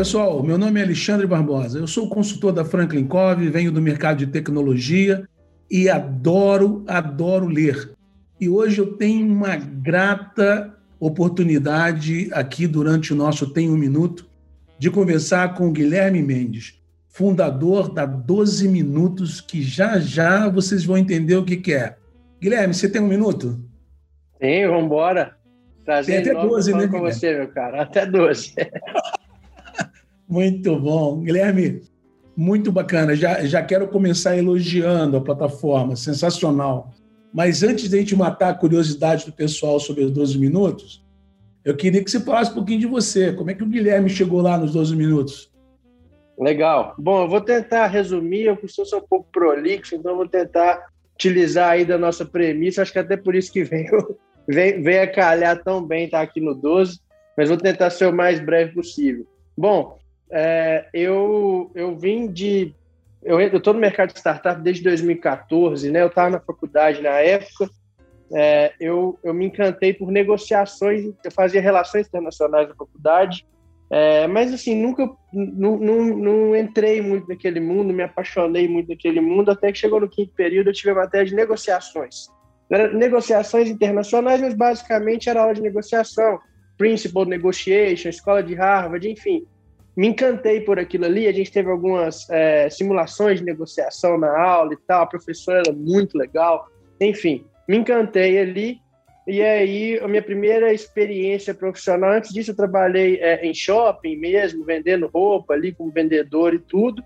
Pessoal. Meu nome é Alexandre Barbosa. Eu sou consultor da Franklin Covey, venho do mercado de tecnologia e adoro, adoro ler. E hoje eu tenho uma grata oportunidade aqui durante o nosso Tem um Minuto de conversar com o Guilherme Mendes, fundador da 12 Minutos, que já já vocês vão entender o que, que é. Guilherme, você tem um minuto? Tem, vamos embora. Prazer tem até 12, né? com você, meu cara. Até 12. Muito bom. Guilherme, muito bacana. Já, já quero começar elogiando a plataforma, sensacional. Mas antes de a gente matar a curiosidade do pessoal sobre os 12 minutos, eu queria que você falasse um pouquinho de você. Como é que o Guilherme chegou lá nos 12 minutos? Legal. Bom, eu vou tentar resumir. Eu costumo ser um pouco prolixo, então eu vou tentar utilizar aí da nossa premissa. Acho que até por isso que veio, veio, veio a calhar tão bem estar aqui no 12, mas vou tentar ser o mais breve possível. Bom, é, eu, eu vim de. Eu estou no mercado de startup desde 2014, né? Eu estava na faculdade na época. É, eu, eu me encantei por negociações, eu fazia relações internacionais na faculdade, é, mas assim, nunca não, não, entrei muito naquele mundo, me apaixonei muito naquele mundo, até que chegou no quinto período eu tive a matéria de negociações. Era negociações internacionais, mas basicamente era aula de negociação, Principal Negotiation, Escola de Harvard, enfim me encantei por aquilo ali. A gente teve algumas é, simulações de negociação na aula e tal. A professora era muito legal. Enfim, me encantei ali. E aí, a minha primeira experiência profissional, antes disso, eu trabalhei é, em shopping mesmo, vendendo roupa ali como vendedor e tudo.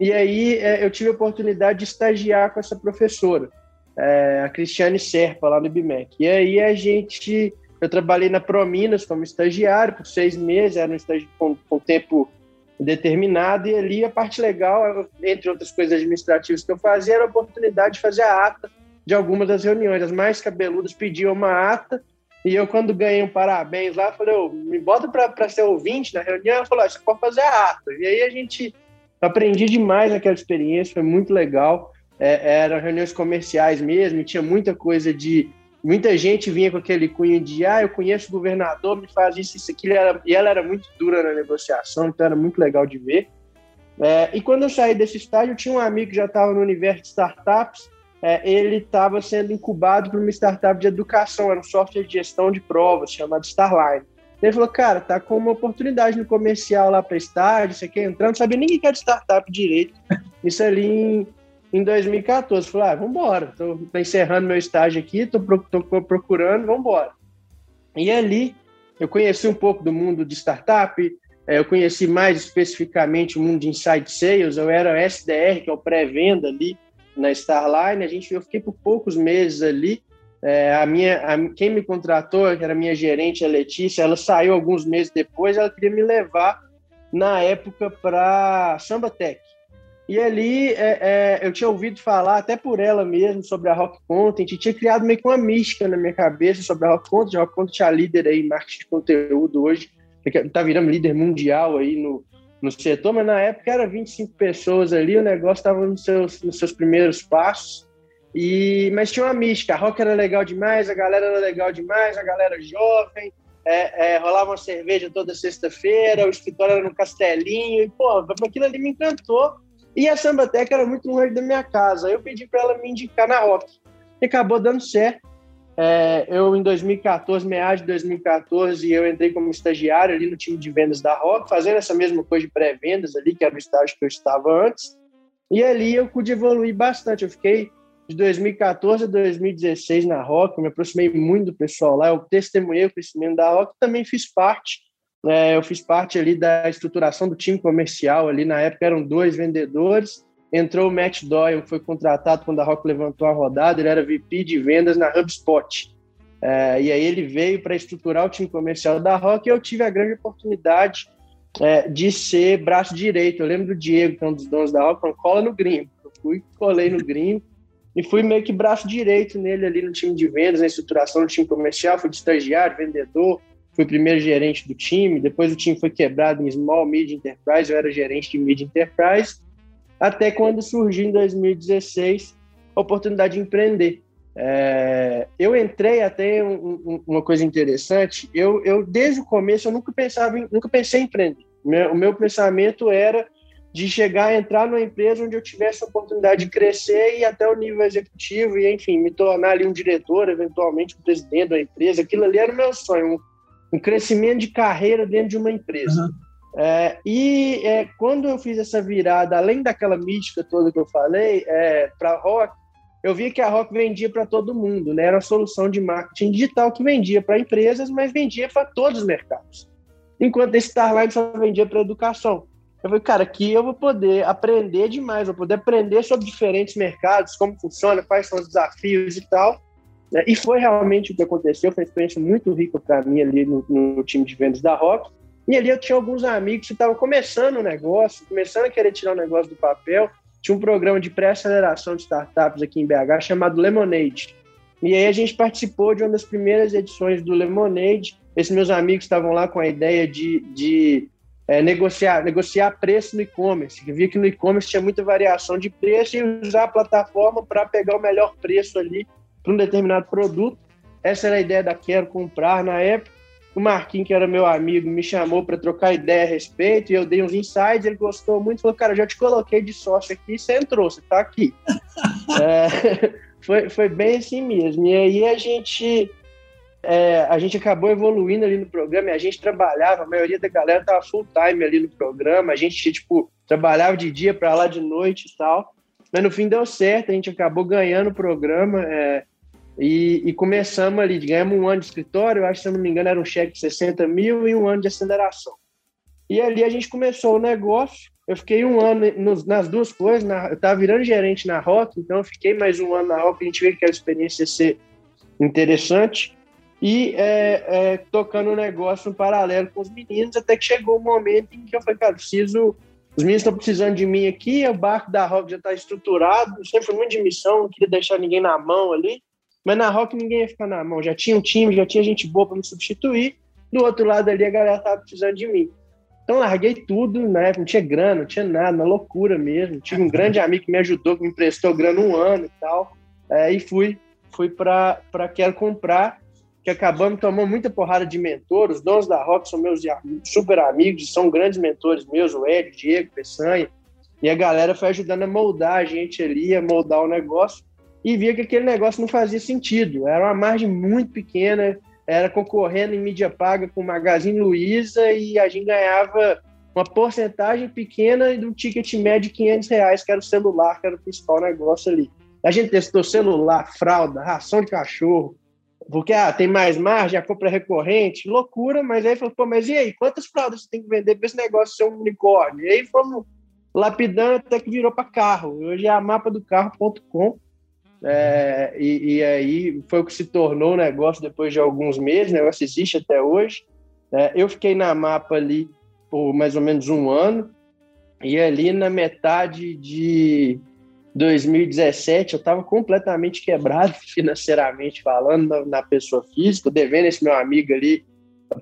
E aí, é, eu tive a oportunidade de estagiar com essa professora, é, a Cristiane Serpa, lá no IBMEC. E aí, a gente eu trabalhei na Prominas como estagiário por seis meses, era um estágio com, com tempo determinado, e ali a parte legal, entre outras coisas administrativas que eu fazia, era a oportunidade de fazer a ata de algumas das reuniões. As mais cabeludas pediam uma ata, e eu, quando ganhei um parabéns lá, falei, oh, me bota para ser ouvinte na reunião. Ela falou, ah, você pode fazer a ata. E aí a gente aprendi demais aquela experiência, foi muito legal. É, eram reuniões comerciais mesmo, tinha muita coisa de muita gente vinha com aquele cunho de ah, eu conheço o governador, me faz isso, isso, aquilo, e ela, era muito dura na negociação, então era muito legal de ver. É, e quando eu saí desse estágio, eu tinha um amigo que já estava no universo de startups, é, ele estava sendo incubado por uma startup de educação, era um software de gestão de provas chamado Starline. Ele falou, cara, tá com uma oportunidade no comercial lá para estágio, você quer entrar? Não sabia ninguém que era startup direito. Isso ali em em 2014. Falei, ah, vamos embora, estou encerrando meu estágio aqui, estou procurando, vamos embora. E ali eu conheci um pouco do mundo de startup, é, eu conheci mais especificamente o mundo de inside sales, eu era SDR, que é o pré-venda ali na Starline, a gente, eu fiquei por poucos meses ali, é, a minha, a, quem me contratou, que era minha gerente, a Letícia, ela saiu alguns meses depois, ela queria me levar na época para Samba Tech. E ali é, é, eu tinha ouvido falar, até por ela mesmo, sobre a Rock Content, e tinha criado meio que uma mística na minha cabeça sobre a Rock Content. A Rock Content é a líder aí em marketing de conteúdo hoje, está virando líder mundial aí no, no setor, mas na época era 25 pessoas ali, o negócio estava nos seus, nos seus primeiros passos. E, mas tinha uma mística, a rock era legal demais, a galera era legal demais, a galera jovem, é, é, rolava uma cerveja toda sexta-feira, o escritório era no castelinho, e pô, aquilo ali me encantou. E a Sambateca era muito longe da minha casa. Eu pedi para ela me indicar na Rock. E acabou dando certo. É, eu, em 2014, meados de 2014, eu entrei como estagiário ali no time de vendas da Rock, fazendo essa mesma coisa de pré-vendas ali, que era o estágio que eu estava antes. E ali eu pude evoluir bastante. Eu fiquei de 2014 a 2016 na Rock, me aproximei muito do pessoal lá, eu testemunhei o crescimento da Rock, também fiz parte é, eu fiz parte ali da estruturação do time comercial ali. Na época eram dois vendedores. Entrou o Matt Doyle, foi contratado quando a Rock levantou a rodada. Ele era VP de vendas na HubSpot. É, e aí ele veio para estruturar o time comercial da Rock e eu tive a grande oportunidade é, de ser braço direito. Eu lembro do Diego, que é um dos donos da Rock, falou, cola no gringo. Eu fui, colei no gringo e fui meio que braço direito nele ali no time de vendas, na estruturação do time comercial, fui de estagiário, vendedor, fui primeiro gerente do time, depois o time foi quebrado em Small, Mid Enterprise, eu era gerente de Mid Enterprise, até quando surgiu em 2016 a oportunidade de empreender. É, eu entrei até um, um, uma coisa interessante. Eu, eu desde o começo eu nunca pensava, em, nunca pensei em empreender. Meu, o meu pensamento era de chegar a entrar numa empresa onde eu tivesse a oportunidade de crescer e até o nível executivo e, enfim, me tornar ali um diretor, eventualmente um presidente da empresa. Aquilo ali era o meu sonho, um, crescimento de carreira dentro de uma empresa. Uhum. É, e é, quando eu fiz essa virada, além daquela mística toda que eu falei, é, para Rock, eu vi que a Rock vendia para todo mundo, né? Era a solução de marketing digital que vendia para empresas, mas vendia para todos os mercados. Enquanto a Starline só vendia para educação. Eu falei, cara, aqui eu vou poder aprender demais, vou poder aprender sobre diferentes mercados, como funciona, quais são os desafios e tal. Né? E foi realmente o que aconteceu, foi uma experiência muito rica para mim ali no, no, time de vendas da Rock. E ali eu tinha alguns amigos que estavam começando o negócio, começando a querer tirar o negócio do papel. Tinha um programa de pré-aceleração de startups aqui em BH chamado Lemonade. E aí a gente participou de uma das primeiras edições do Lemonade. Esses meus amigos estavam lá com a ideia de, de é, negociar, negociar preço no e-commerce. Eu via que no e-commerce tinha muita variação de preço e usar a plataforma para pegar o melhor preço ali para um determinado produto. Essa era a ideia da Quero Comprar na época. O Marquinhos, que era meu amigo, me chamou para trocar ideia a respeito e eu dei uns insights. Ele gostou muito, falou: Cara, já te coloquei de sócio aqui, você entrou, você está aqui. é, foi, foi bem assim mesmo. E aí a gente é, a gente acabou evoluindo ali no programa e a gente trabalhava, a maioria da galera tava full time ali no programa, a gente, tipo, trabalhava de dia para lá de noite e tal, mas no fim deu certo, a gente acabou ganhando o programa é, e, e, começamos ali, ganhamos um ano de escritório, acho que se não me engano era um cheque de 60 mil e um ano de aceleração. E ali a gente começou o negócio, eu fiquei um ano nos, nas duas coisas, na, eu estava virando gerente na Rock, então eu fiquei mais um ano na Rock, a gente viu que a experiência ia ser interessante, e é, é, tocando o negócio em paralelo com os meninos, até que chegou o um momento em que eu falei, cara, preciso. Os meninos estão precisando de mim aqui, o barco da Rock já está estruturado, sempre muito de missão, não queria deixar ninguém na mão ali, mas na Rock ninguém ia ficar na mão, já tinha um time, já tinha gente boa para me substituir, do outro lado ali a galera estava precisando de mim. Então larguei tudo, né? não tinha grana, não tinha nada, uma loucura mesmo. Tive um grande amigo que me ajudou, que me emprestou grana um ano e tal, é, e fui, fui para Quero Comprar, que acabamos tomando muita porrada de mentor. Os donos da Rock são meus super amigos, são grandes mentores meus, o Hélio, Diego, Peçanha. E a galera foi ajudando a moldar a gente ali, a moldar o negócio. E via que aquele negócio não fazia sentido. Era uma margem muito pequena, era concorrendo em mídia paga com o Magazine Luiza e a gente ganhava uma porcentagem pequena do ticket médio de 500 reais, que era o celular, que era o principal negócio ali. A gente testou celular, fralda, ração de cachorro, porque ah, tem mais margem, a compra é recorrente, loucura, mas aí falou, pô, mas e aí, quantas fraldas você tem que vender para esse negócio ser um unicórnio? E aí fomos lapidando até que virou para carro. Hoje é a mapa do carro.com. É, e, e, aí foi o que se tornou o negócio depois de alguns meses, o negócio existe até hoje. É, eu fiquei na mapa ali por mais ou menos um ano, e ali na metade de 2017 eu estava completamente quebrado financeiramente falando na, na, pessoa física, devendo esse meu amigo ali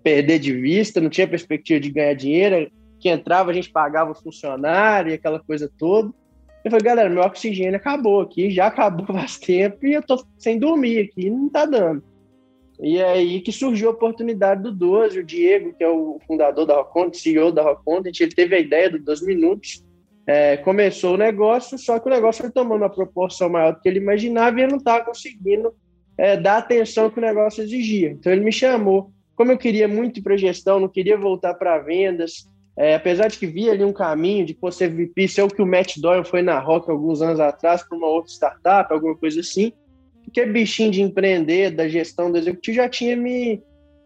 perder de vista, não tinha perspectiva de ganhar dinheiro, que entrava a gente pagava o funcionário e aquela coisa toda. Eu falei, galera, meu oxigênio acabou aqui, já acabou faz tempo e eu tô sem dormir aqui, não tá dando. E é aí que surgiu a oportunidade do 12, o Diego, que é o fundador da Rock CEO da Rock ele teve a ideia dos 12 minutos, é, começou o negócio, só que o negócio foi tomando uma proporção maior do que ele imaginava e ele não estava conseguindo é, dar atenção que o negócio exigia. Então ele me chamou. Como eu queria muito ir para gestão, não queria voltar para vendas, é, apesar de que via ali um caminho de pô, ser VP, ser o que o Matt Doyle foi na Rock alguns anos atrás para uma outra startup, alguma coisa assim, porque bichinho de empreender, da gestão do executivo já tinha me,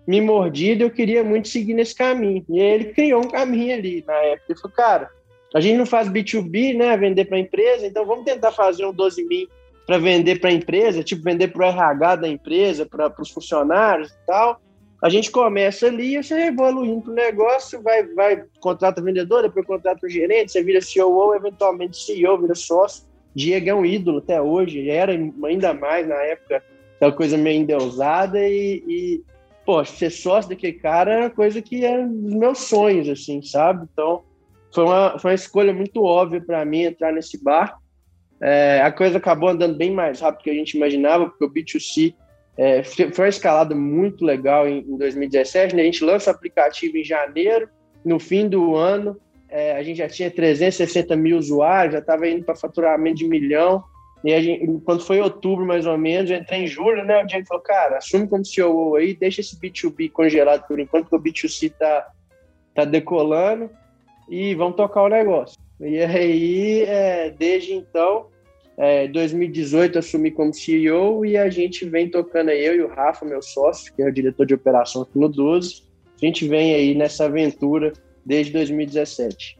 me mordido, eu queria muito seguir nesse caminho. E aí ele criou um caminho ali na época. Ele falou, cara, a gente não faz B2B, né, vender para empresa, então vamos tentar fazer um 12 mil para vender para a empresa, tipo vender para o RH da empresa, para os funcionários e tal. A gente começa ali, você evoluindo para o negócio, vai, vai, contrata vendedor, depois contrata o gerente, você vira CEO, eventualmente CEO, vira sócio. Diego é um ídolo até hoje, era ainda mais na época, aquela coisa meio endeusada e, e pô, ser sócio daquele cara era coisa que era dos meus sonhos, assim, sabe? Então, foi uma, foi uma escolha muito óbvia para mim entrar nesse bar. É, a coisa acabou andando bem mais rápido do que a gente imaginava, porque o B2C é, foi uma escalada muito legal em, em 2017. Né? A gente lança o aplicativo em janeiro, no fim do ano, é, a gente já tinha 360 mil usuários, já estava indo para faturamento de milhão. E gente, quando foi outubro, mais ou menos, eu entrei em julho, né? O Diego falou, cara, assume como CEO aí, deixa esse B2B congelado por enquanto, porque o B2C tá, tá decolando e vamos tocar o negócio. E aí, é, desde então, é, 2018 assumi como CEO e a gente vem tocando aí, eu e o Rafa, meu sócio, que é o diretor de operação aqui no 12, a gente vem aí nessa aventura desde 2017.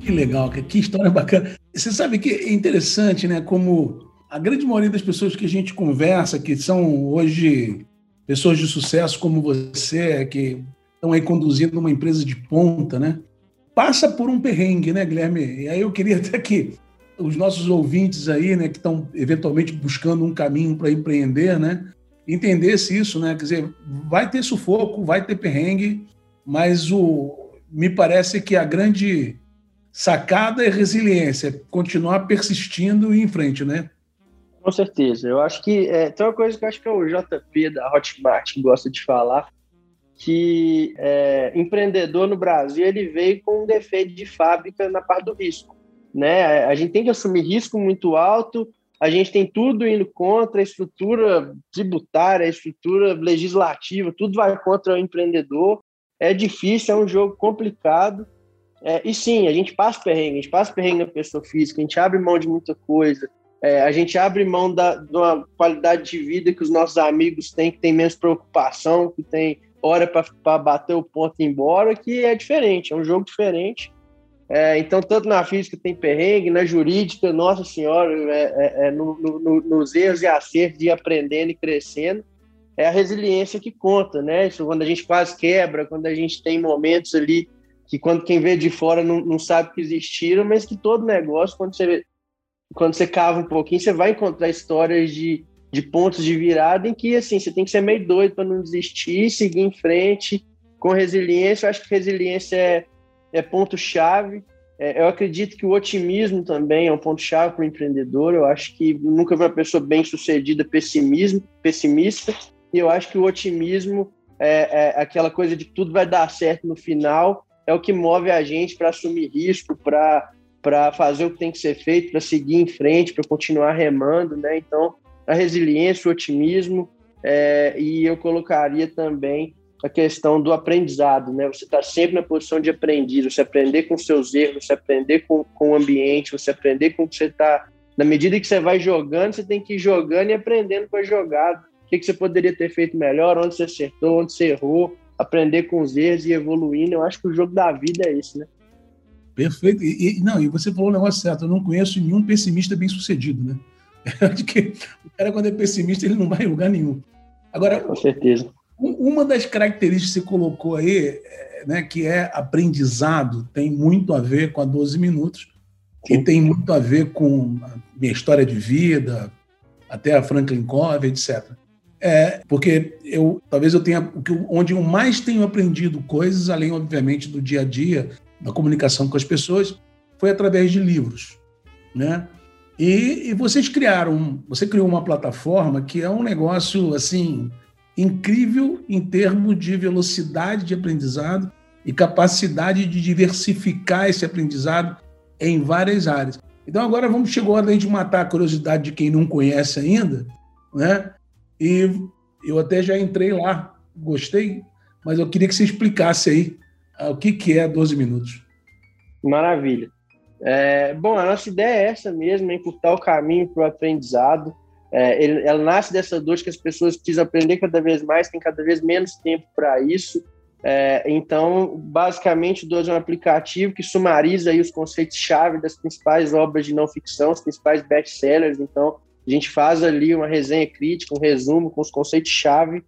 Que legal, que história bacana. Você sabe que é interessante, né? Como a grande maioria das pessoas que a gente conversa, que são hoje pessoas de sucesso como você, que estão aí conduzindo uma empresa de ponta, né? Passa por um perrengue, né, Guilherme? E aí eu queria até que os nossos ouvintes aí, né, que estão eventualmente buscando um caminho para empreender, né, entendesse isso, né? Quer dizer, vai ter sufoco, vai ter perrengue, mas o me parece que a grande sacada é resiliência, continuar persistindo e ir em frente, né? Com certeza. Eu acho que é, tem uma coisa que eu acho que é o JP da Hotmart gosta de falar, que é, empreendedor no Brasil ele veio com um defeito de fábrica na parte do risco. Né? A gente tem que assumir risco muito alto, a gente tem tudo indo contra a estrutura tributária, a estrutura legislativa, tudo vai contra o empreendedor. É difícil, é um jogo complicado, é, e sim, a gente passa perrengue, a gente passa perrengue na pessoa física, a gente abre mão de muita coisa, é, a gente abre mão da, de uma qualidade de vida que os nossos amigos têm, que tem menos preocupação, que tem hora para bater o ponto e ir embora, que é diferente, é um jogo diferente. É, então, tanto na física tem perrengue, na jurídica, nossa senhora, é, é, é no, no, nos erros e acertos de aprendendo e crescendo, é a resiliência que conta, né? Isso quando a gente quase quebra, quando a gente tem momentos ali que quando quem vê de fora não, não sabe que existiram, mas que todo negócio, quando você, quando você cava um pouquinho, você vai encontrar histórias de, de pontos de virada em que assim, você tem que ser meio doido para não desistir, seguir em frente com resiliência. Eu acho que resiliência é, é ponto-chave. É, eu acredito que o otimismo também é um ponto-chave para o empreendedor. Eu acho que nunca vi uma pessoa bem sucedida pessimismo, pessimista. E eu acho que o otimismo é, é aquela coisa de que tudo vai dar certo no final é o que move a gente para assumir risco, para fazer o que tem que ser feito, para seguir em frente, para continuar remando, né? Então, a resiliência, o otimismo, é, e eu colocaria também a questão do aprendizado, né? Você está sempre na posição de aprendiz, você aprender com seus erros, você aprender com, com o ambiente, você aprender com o que você está. Na medida que você vai jogando, você tem que ir jogando e aprendendo com a jogada. O que, que você poderia ter feito melhor, onde você acertou, onde você errou, aprender com os erros e evoluindo. Eu acho que o jogo da vida é esse, né? Perfeito. E, não, e você falou o negócio certo. Eu não conheço nenhum pessimista bem sucedido, né? De que o cara, quando é pessimista, ele não vai em lugar nenhum. Agora, com certeza. Uma das características que você colocou aí, é, né, que é aprendizado, tem muito a ver com a 12 minutos, Sim. e tem muito a ver com a minha história de vida, até a Franklin Covey, etc. É, porque eu talvez eu tenha onde eu mais tenho aprendido coisas, além obviamente do dia a dia, da comunicação com as pessoas, foi através de livros, né? E, e vocês criaram, você criou uma plataforma que é um negócio assim incrível em termos de velocidade de aprendizado e capacidade de diversificar esse aprendizado em várias áreas. Então agora vamos chegou a de matar a curiosidade de quem não conhece ainda, né? E eu até já entrei lá, gostei, mas eu queria que você explicasse aí ah, o que, que é 12 minutos. Maravilha. É, bom, a nossa ideia é essa mesmo, é encurtar o caminho para o aprendizado. É, ele, ela nasce dessa dor que as pessoas precisam aprender cada vez mais, tem cada vez menos tempo para isso. É, então, basicamente, o 12 é um aplicativo que sumariza aí os conceitos-chave das principais obras de não ficção, os principais best-sellers. Então, a gente faz ali uma resenha crítica, um resumo com os conceitos-chave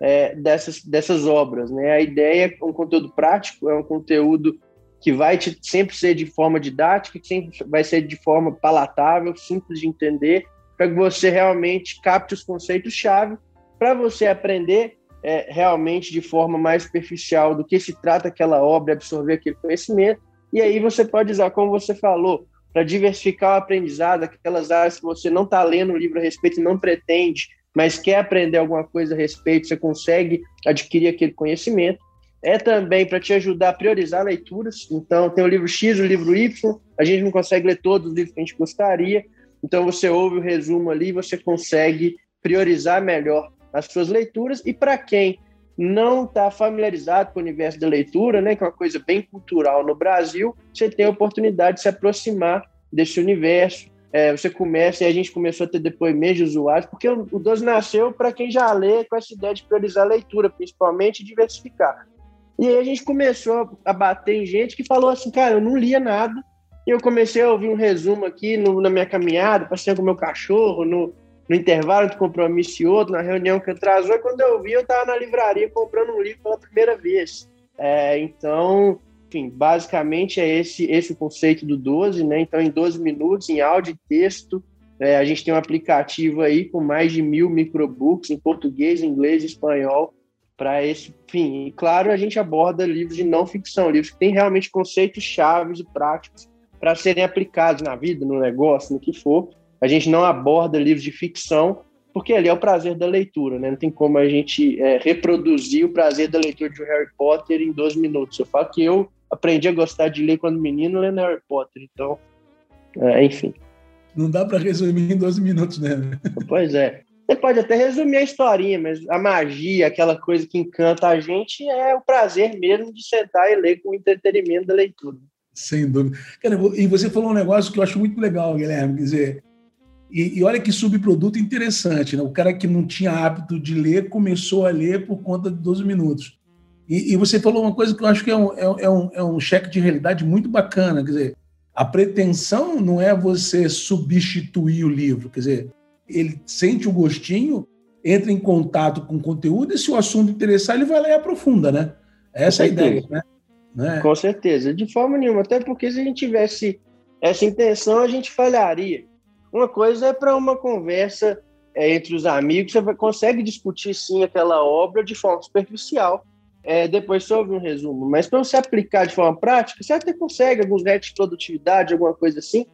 é, dessas, dessas obras. Né? A ideia é um conteúdo prático, é um conteúdo que vai te, sempre ser de forma didática, que sempre vai ser de forma palatável, simples de entender, para que você realmente capte os conceitos-chave, para você aprender é, realmente de forma mais superficial do que se trata aquela obra, absorver aquele conhecimento, e aí você pode usar, como você falou, para diversificar o aprendizado, aquelas áreas que você não está lendo o livro a respeito e não pretende, mas quer aprender alguma coisa a respeito, você consegue adquirir aquele conhecimento. É também para te ajudar a priorizar leituras. Então, tem o livro X, o livro Y, a gente não consegue ler todos os livros que a gente gostaria, então você ouve o resumo ali, você consegue priorizar melhor as suas leituras. E para quem não está familiarizado com o universo da leitura, né, que é uma coisa bem cultural no Brasil, você tem a oportunidade de se aproximar desse universo. É, você começa, e a gente começou a ter depoimentos de usuários, porque o, o 12 nasceu para quem já lê com essa ideia de priorizar a leitura, principalmente, diversificar. E aí a gente começou a bater em gente que falou assim, cara, eu não lia nada, e eu comecei a ouvir um resumo aqui no, na minha caminhada, passeando com o meu cachorro, no, no intervalo de compromisso e outro, na reunião que atrasou, e quando eu vi, eu estava na livraria comprando um livro pela primeira vez. É, então, enfim, basicamente é esse, esse o conceito do 12, né? Então, em 12 minutos, em áudio e texto, é, a gente tem um aplicativo aí com mais de mil microbooks em português, inglês e espanhol para esse fim. E, claro, a gente aborda livros de não ficção, livros que têm realmente conceitos chaves e práticos para serem aplicados na vida, no negócio, no que for, a gente não aborda livros de ficção, porque ali é o prazer da leitura, né? Não tem como a gente é, reproduzir o prazer da leitura de Harry Potter em 12 minutos. Eu falo que eu aprendi a gostar de ler quando menino lendo Harry Potter, então, é, enfim. Não dá para resumir em 12 minutos, né? Pois é. Você pode até resumir a historinha, mas a magia, aquela coisa que encanta a gente, é o prazer mesmo de sentar e ler com o entretenimento da leitura. Sem dúvida. Cara, e você falou um negócio que eu acho muito legal, Guilherme. Quer dizer, e, e, olha que subproduto interessante, né? O cara que não tinha hábito de ler começou a ler por conta de 12 minutos. E, e você falou uma coisa que eu acho que é um, é, é, um, é um cheque de realidade muito bacana. Quer dizer, a pretensão não é você substituir o livro. Quer dizer, ele sente o gostinho, entra em contato com o conteúdo e se o assunto interessar, ele vai lá e aprofunda, né? Essa é a ideia, né? né? Com certeza, de forma nenhuma. Até porque se a gente tivesse essa intenção, a gente falharia. Uma coisa é para uma conversa é, entre os amigos, você consegue discutir sim aquela obra de forma superficial. É, depois você ouve um resumo, mas para você aplicar de forma prática, você até consegue alguns hacks de produtividade, alguma coisa assim,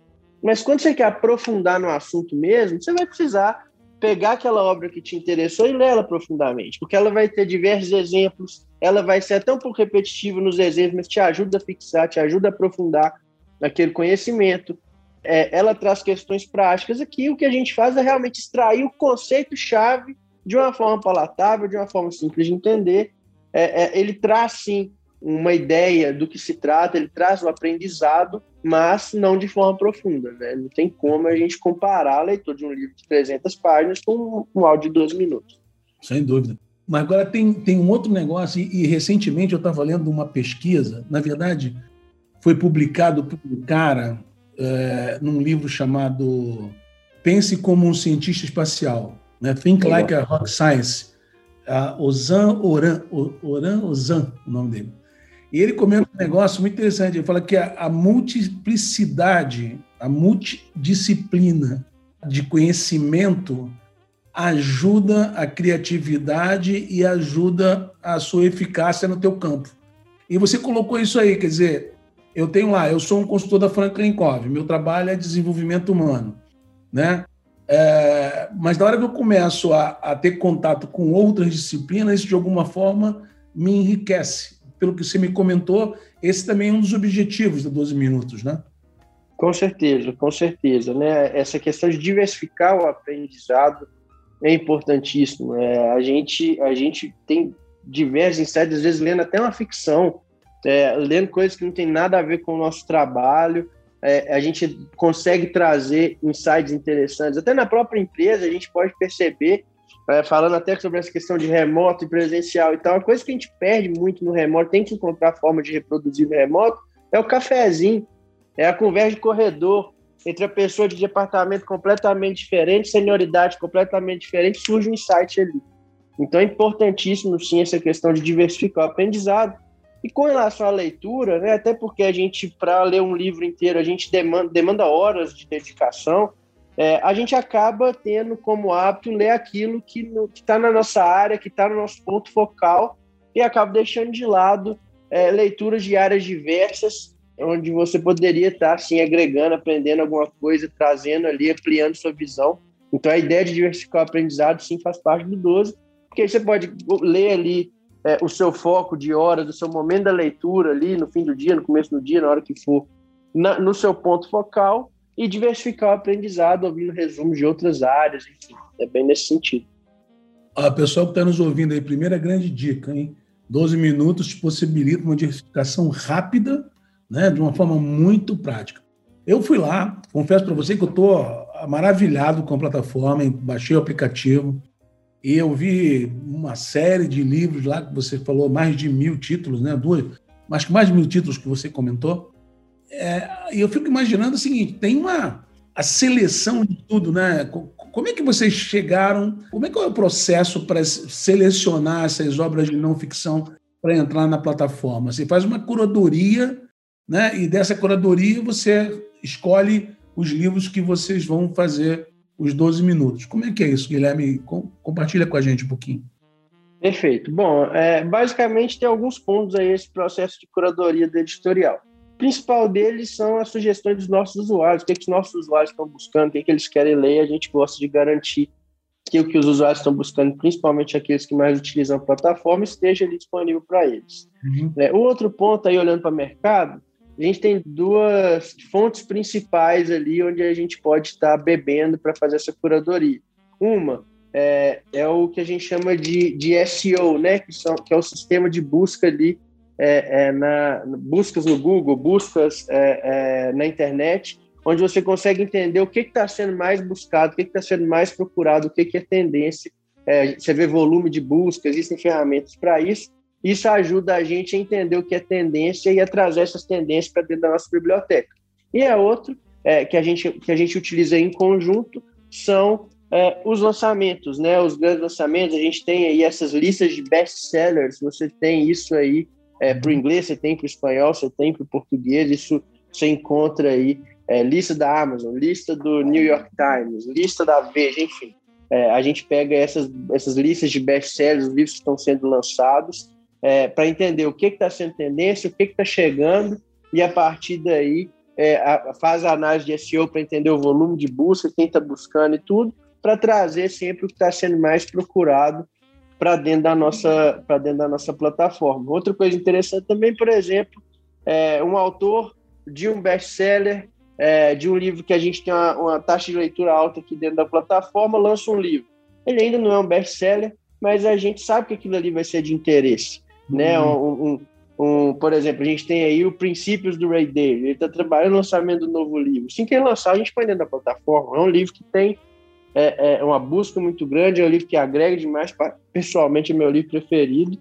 mas quando você quer aprofundar no assunto mesmo, você vai precisar pegar aquela obra que te interessou e ler ela profundamente, porque ela vai ter diversos exemplos, ela vai ser até um pouco repetitiva nos exemplos, mas te ajuda a fixar, te ajuda a aprofundar naquele conhecimento é, ela traz questões práticas aqui. O que a gente faz é realmente extrair o conceito-chave de uma forma palatável, de uma forma simples de entender. É, é, ele traz, sim, uma ideia do que se trata, ele traz o aprendizado, mas não de forma profunda. Né? Não tem como a gente comparar a leitura de um livro de 300 páginas com um áudio de 12 minutos. Sem dúvida. Mas agora tem, tem um outro negócio, e, e recentemente eu estava lendo uma pesquisa, na verdade, foi publicado por um cara é, num livro chamado Pense como um cientista espacial, né? Think Like a Rock Science, uh, Ozan Oran, Oran Ozan, o nome dele. E ele comenta um negócio muito interessante. Ele fala que a, a multiplicidade, a multidisciplina de conhecimento ajuda a criatividade e ajuda a sua eficácia no teu campo. E você colocou isso aí, quer dizer, eu tenho lá, eu sou um consultor da Franklin Covey, meu trabalho é desenvolvimento humano, né? É, mas na hora que eu começo a, a, ter contato com outras disciplinas, isso de alguma forma me enriquece. Pelo que você me comentou, esse também é um dos objetivos da 12 Minutos, né? Com certeza, com certeza. Né? Essa questão de diversificar o aprendizado é importantíssimo. É, a, gente, a gente tem diversos insights, às vezes lendo até uma ficção, é, lendo coisas que não tem nada a ver com o nosso trabalho. É, a gente consegue trazer insights interessantes. Até na própria empresa, a gente pode perceber é, falando até sobre essa questão de remoto e presencial e tal, a coisa que a gente perde muito no remoto, tem que encontrar forma de reproduzir no remoto, é o cafezinho, é a conversa de corredor entre a pessoa de departamento completamente diferente, senioridade completamente diferente, surge um insight ali. Então é importantíssimo, sim, essa questão de diversificar o aprendizado. E com relação à leitura, né, até porque a gente, para ler um livro inteiro, a gente demanda, demanda horas de dedicação, é, a gente acaba tendo como hábito ler aquilo que está na nossa área, que está no nosso ponto focal, e acaba deixando de lado é, leituras de áreas diversas, onde você poderia estar assim, agregando, aprendendo alguma coisa, trazendo ali, ampliando sua visão. Então a ideia de diversificar o aprendizado sim faz parte do 12, porque você pode ler ali é, o seu foco de horas, o seu momento da leitura ali no fim do dia, no começo do dia, na hora que for, na, no seu ponto focal, e diversificar o aprendizado, ouvindo resumos de outras áreas, enfim, é bem nesse sentido. A pessoal que está nos ouvindo aí, primeira grande dica, hein? 12 minutos te possibilita uma diversificação rápida, né, de uma forma muito prática. Eu fui lá, confesso para você que eu estou maravilhado com a plataforma, baixei o aplicativo e eu vi uma série de livros lá que você falou, mais de mil títulos, né? Duas, que mais de mil títulos que você comentou. É, eu fico imaginando o seguinte: tem uma a seleção de tudo, né? Como é que vocês chegaram? Como é que é o processo para selecionar essas obras de não ficção para entrar na plataforma? Você faz uma curadoria, né? E dessa curadoria você escolhe os livros que vocês vão fazer os 12 minutos. Como é que é isso, Guilherme? Compartilha com a gente um pouquinho. Perfeito. Bom, é, basicamente tem alguns pontos aí esse processo de curadoria do editorial principal deles são as sugestões dos nossos usuários, o que, é que os nossos usuários estão buscando, o que, é que eles querem ler, a gente gosta de garantir que o que os usuários estão buscando, principalmente aqueles que mais utilizam a plataforma, esteja ali disponível para eles. Uhum. É, o outro ponto aí, olhando para o mercado, a gente tem duas fontes principais ali onde a gente pode estar bebendo para fazer essa curadoria. Uma é, é, o que a gente chama de, de SEO, né, que, são, que é o sistema de busca ali é, é, na, buscas no Google, buscas é, é, na internet, onde você consegue entender o que está sendo mais buscado, o que está sendo mais procurado, o que, que é tendência. É, você vê volume de busca, existem ferramentas para isso. Isso ajuda a gente a entender o que é tendência e a trazer essas tendências para dentro da nossa biblioteca. E a outro é, que, a gente, que a gente utiliza em conjunto são é, os lançamentos, né? Os grandes lançamentos, a gente tem aí essas listas de best-sellers, você tem isso aí é, para o inglês, você tem para o espanhol, você tem para o português, isso você encontra aí é, lista da Amazon, lista do New York Times, lista da Veja, enfim. É, a gente pega essas, essas listas de best-sellers, os livros que estão sendo lançados, é, para entender o que está sendo tendência, o que está chegando, e a partir daí é, a, faz a análise de SEO para entender o volume de busca, quem está buscando e tudo, para trazer sempre o que está sendo mais procurado para dentro da nossa para dentro da nossa plataforma. Outra coisa interessante também, por exemplo, é um autor de um best-seller, é, de um livro que a gente tem uma, uma, taxa de leitura alta aqui dentro da plataforma, lança um livro. Ele ainda não é um best-seller, mas a gente sabe que aquilo ali vai ser de interesse, né? uhum. né? Um, um, um, por exemplo, a gente tem aí o Princípios do Ray Dalio, ele está trabalhando no lançamento do novo livro. Assim que ele lançar, a gente põe dentro da plataforma. É um livro que tem é, é uma busca muito grande, é um livro que agrega demais, pessoalmente é meu livro preferido.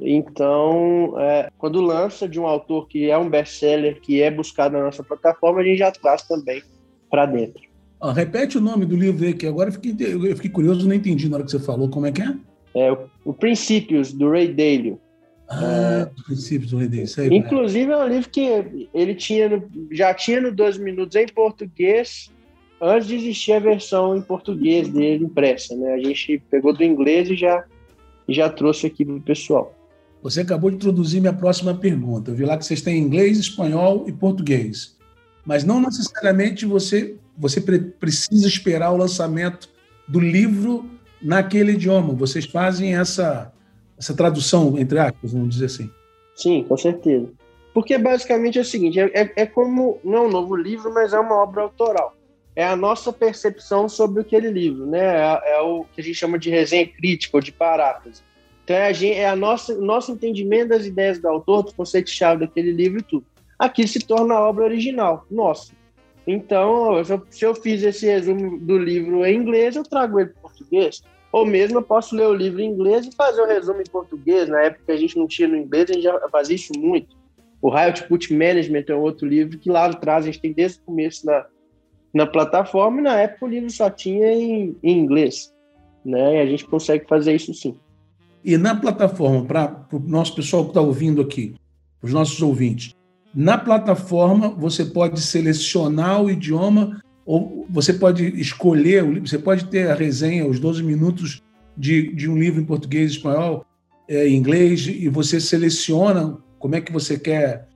Então, é, quando lança de um autor que é um best-seller, que é buscado na nossa plataforma, a gente já traz também para dentro. Ah, repete o nome do livro aí, que agora eu fiquei, eu fiquei curioso, não entendi na hora que você falou. Como é que é? É o, o Princípios, do Ray Dalio. Ah, é, Princípios do Ray Dalio. Aí, inclusive, é um livro que ele tinha no, já tinha no 12 minutos em português, antes de existir a versão em português dele impressa, né? A gente pegou do inglês e já, já trouxe aqui para o pessoal. Você acabou de introduzir minha próxima pergunta. Eu vi lá que vocês têm inglês, espanhol e português. Mas não necessariamente você, você precisa esperar o lançamento do livro naquele idioma. Vocês fazem essa, essa tradução, entre aspas, vamos dizer assim. Sim, com certeza. Porque basicamente é o seguinte: é, é, é como, não é um novo livro, mas é uma obra autoral é a nossa percepção sobre aquele livro, né? É, é, o que a gente chama de resenha crítica ou de paráfrase. Então é, a gente, é a nossa, nosso entendimento das ideias do autor, dos conceitos-chave daquele livro e tudo. Aqui se torna a obra original, nossa. Então, se eu, se eu, fiz esse resumo do livro em inglês, eu trago ele para português. Ou mesmo eu posso ler o livro em inglês e fazer o resumo em português. Na época a gente não tinha no inglês, a gente já fazia isso muito. O High Output Management é outro livro que lá atrás a gente tem desde o começo na, na plataforma, e na época o livro só tinha em, em inglês. Né? E a gente consegue fazer isso sim. E na plataforma, para o nosso pessoal que está ouvindo aqui, os nossos ouvintes, na plataforma você pode selecionar o idioma ou você pode escolher, você pode ter a resenha, os 12 minutos de, de um livro em português, espanhol, é, inglês, e você seleciona como é que você quer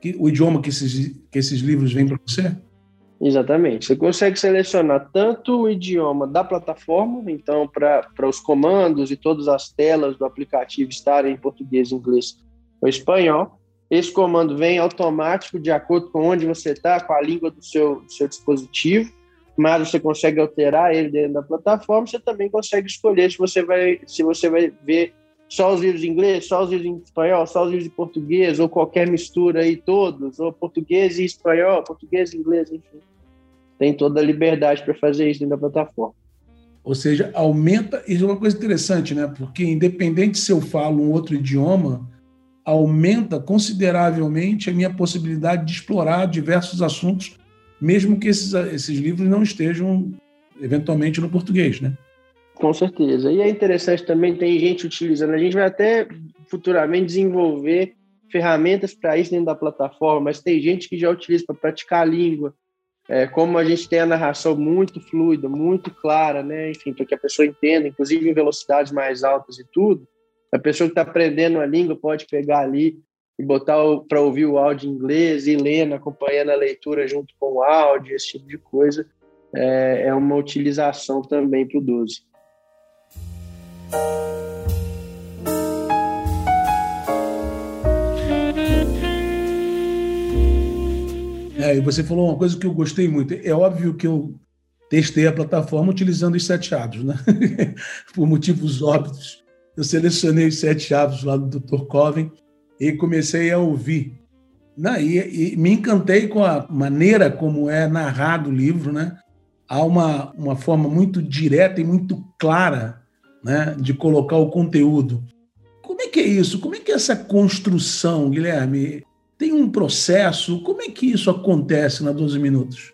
que, o idioma que esses, que esses livros vêm para você? Exatamente. Você consegue selecionar tanto o idioma da plataforma, então, para os comandos e todas as telas do aplicativo estarem em português, inglês ou espanhol. Esse comando vem automático de acordo com onde você está, com a língua do seu, do seu dispositivo, mas você consegue alterar ele dentro da plataforma. Você também consegue escolher se você vai, se você vai ver só os livros em inglês, só os livros em espanhol, só os livros em português, ou qualquer mistura aí, todos, ou português e espanhol, português e inglês, enfim. Tem toda a liberdade para fazer isso dentro da plataforma. Ou seja, aumenta. Isso é uma coisa interessante, né? Porque, independente se eu falo um outro idioma, aumenta consideravelmente a minha possibilidade de explorar diversos assuntos, mesmo que esses, esses livros não estejam, eventualmente, no português, né? Com certeza. E é interessante também, tem gente utilizando. A gente vai até futuramente desenvolver ferramentas para isso dentro da plataforma, mas tem gente que já utiliza para praticar a língua. É, como a gente tem a narração muito fluida, muito clara, né? Enfim, para que a pessoa entenda, inclusive em velocidades mais altas e tudo. A pessoa que está aprendendo a língua pode pegar ali e botar para ouvir o áudio em inglês e lendo, acompanhando a leitura junto com o áudio, esse tipo de coisa. É, é uma utilização também para o 12. É, e você falou uma coisa que eu gostei muito. É óbvio que eu testei a plataforma utilizando os sete chaves, né? Por motivos óbvios. Eu selecionei os sete chaves lá do Dr. Coven e comecei a ouvir. Né? E, e, me encantei com a maneira como é narrado o livro, né? Há uma, uma forma muito direta e muito clara né, de colocar o conteúdo. Como é que é isso? Como é que é essa construção, Guilherme? Tem um processo? Como é que isso acontece na 12 Minutos?